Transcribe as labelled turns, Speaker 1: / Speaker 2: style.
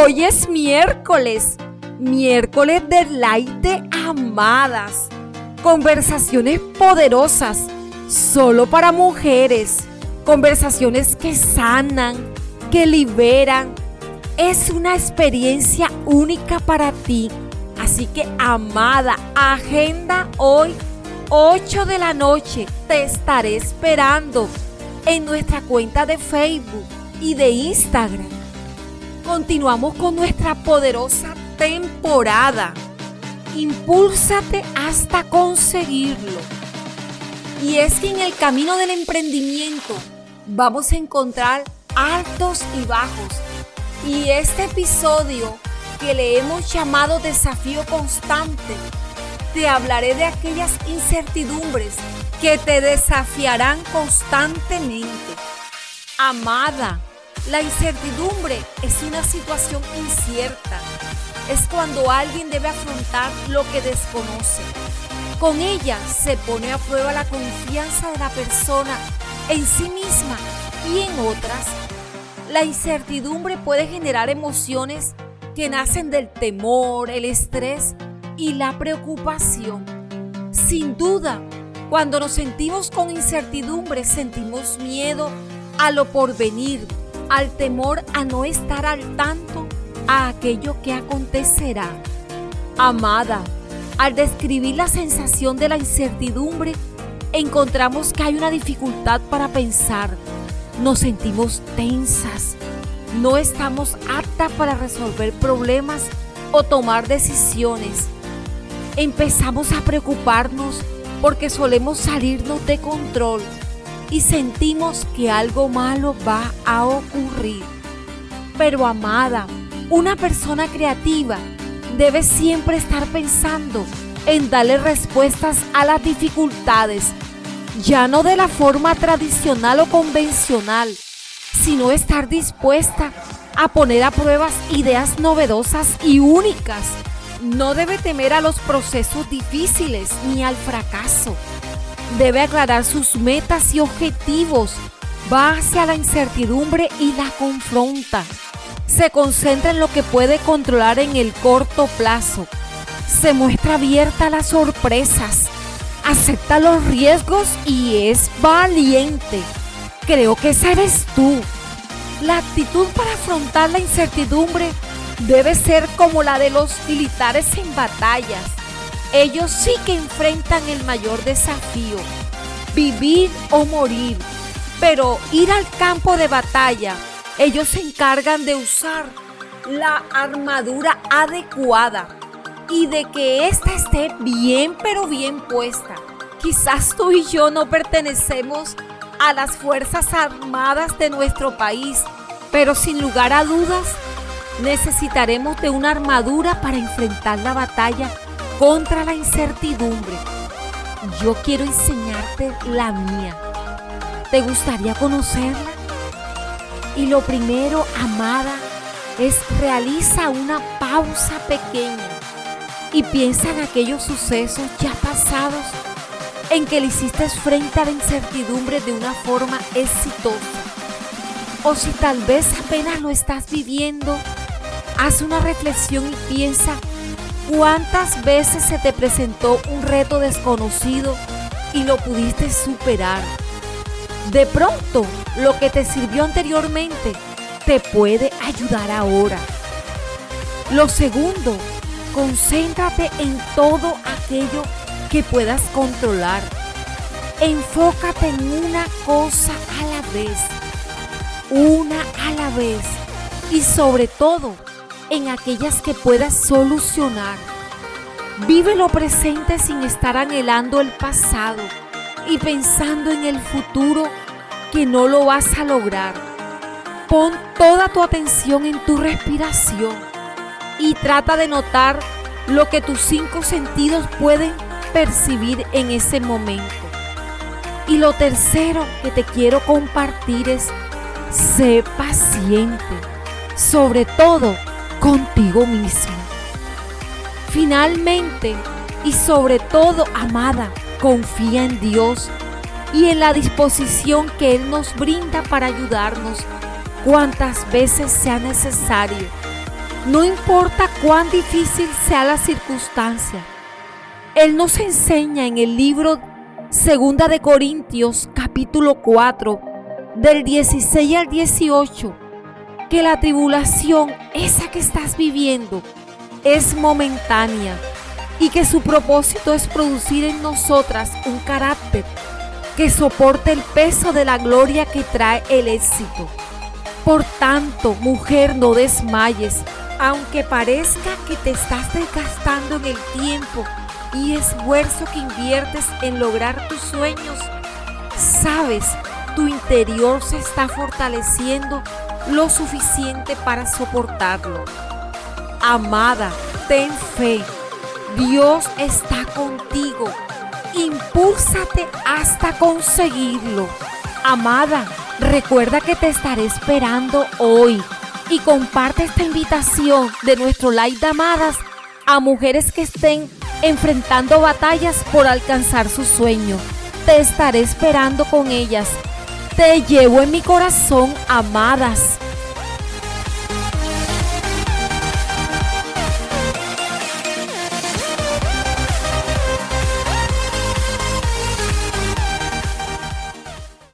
Speaker 1: Hoy es miércoles, miércoles de de amadas. Conversaciones poderosas, solo para mujeres. Conversaciones que sanan, que liberan. Es una experiencia única para ti. Así que, amada, agenda hoy 8 de la noche. Te estaré esperando en nuestra cuenta de Facebook y de Instagram continuamos con nuestra poderosa temporada. Impúlsate hasta conseguirlo. Y es que en el camino del emprendimiento vamos a encontrar altos y bajos. Y este episodio que le hemos llamado desafío constante, te hablaré de aquellas incertidumbres que te desafiarán constantemente. Amada, la incertidumbre es una situación incierta. Es cuando alguien debe afrontar lo que desconoce. Con ella se pone a prueba la confianza de la persona en sí misma y en otras. La incertidumbre puede generar emociones que nacen del temor, el estrés y la preocupación. Sin duda, cuando nos sentimos con incertidumbre, sentimos miedo a lo porvenir, al temor a no estar al tanto a aquello que acontecerá. Amada, al describir la sensación de la incertidumbre, encontramos que hay una dificultad para pensar. Nos sentimos tensas. No estamos aptas para resolver problemas o tomar decisiones. Empezamos a preocuparnos porque solemos salirnos de control y sentimos que algo malo va a ocurrir. Pero amada, una persona creativa debe siempre estar pensando en darle respuestas a las dificultades, ya no de la forma tradicional o convencional, sino estar dispuesta a poner a pruebas ideas novedosas y únicas. No debe temer a los procesos difíciles ni al fracaso debe aclarar sus metas y objetivos, va hacia la incertidumbre y la confronta. Se concentra en lo que puede controlar en el corto plazo. Se muestra abierta a las sorpresas. Acepta los riesgos y es valiente. Creo que esa eres tú. La actitud para afrontar la incertidumbre debe ser como la de los militares en batallas ellos sí que enfrentan el mayor desafío, vivir o morir. Pero ir al campo de batalla, ellos se encargan de usar la armadura adecuada y de que ésta esté bien pero bien puesta. Quizás tú y yo no pertenecemos a las Fuerzas Armadas de nuestro país, pero sin lugar a dudas necesitaremos de una armadura para enfrentar la batalla contra la incertidumbre. Yo quiero enseñarte la mía. ¿Te gustaría conocerla? Y lo primero, amada, es realiza una pausa pequeña y piensa en aquellos sucesos ya pasados en que le hiciste frente a la incertidumbre de una forma exitosa. O si tal vez apenas lo estás viviendo, haz una reflexión y piensa ¿Cuántas veces se te presentó un reto desconocido y lo pudiste superar? De pronto, lo que te sirvió anteriormente te puede ayudar ahora. Lo segundo, concéntrate en todo aquello que puedas controlar. Enfócate en una cosa a la vez, una a la vez y sobre todo, en aquellas que puedas solucionar. Vive lo presente sin estar anhelando el pasado y pensando en el futuro que no lo vas a lograr. Pon toda tu atención en tu respiración y trata de notar lo que tus cinco sentidos pueden percibir en ese momento. Y lo tercero que te quiero compartir es, sé paciente. Sobre todo, contigo mismo. Finalmente y sobre todo, amada, confía en Dios y en la disposición que Él nos brinda para ayudarnos cuantas veces sea necesario. No importa cuán difícil sea la circunstancia. Él nos enseña en el libro Segunda de Corintios capítulo 4 del 16 al 18 que la tribulación, esa que estás viviendo, es momentánea y que su propósito es producir en nosotras un carácter que soporte el peso de la gloria que trae el éxito. Por tanto, mujer, no desmayes, aunque parezca que te estás desgastando en el tiempo y esfuerzo que inviertes en lograr tus sueños. Sabes, tu interior se está fortaleciendo lo suficiente para soportarlo. Amada, ten fe. Dios está contigo. Impúlsate hasta conseguirlo. Amada, recuerda que te estaré esperando hoy y comparte esta invitación de nuestro live de amadas a mujeres que estén enfrentando batallas por alcanzar su sueño. Te estaré esperando con ellas. Te llevo en mi corazón, amadas.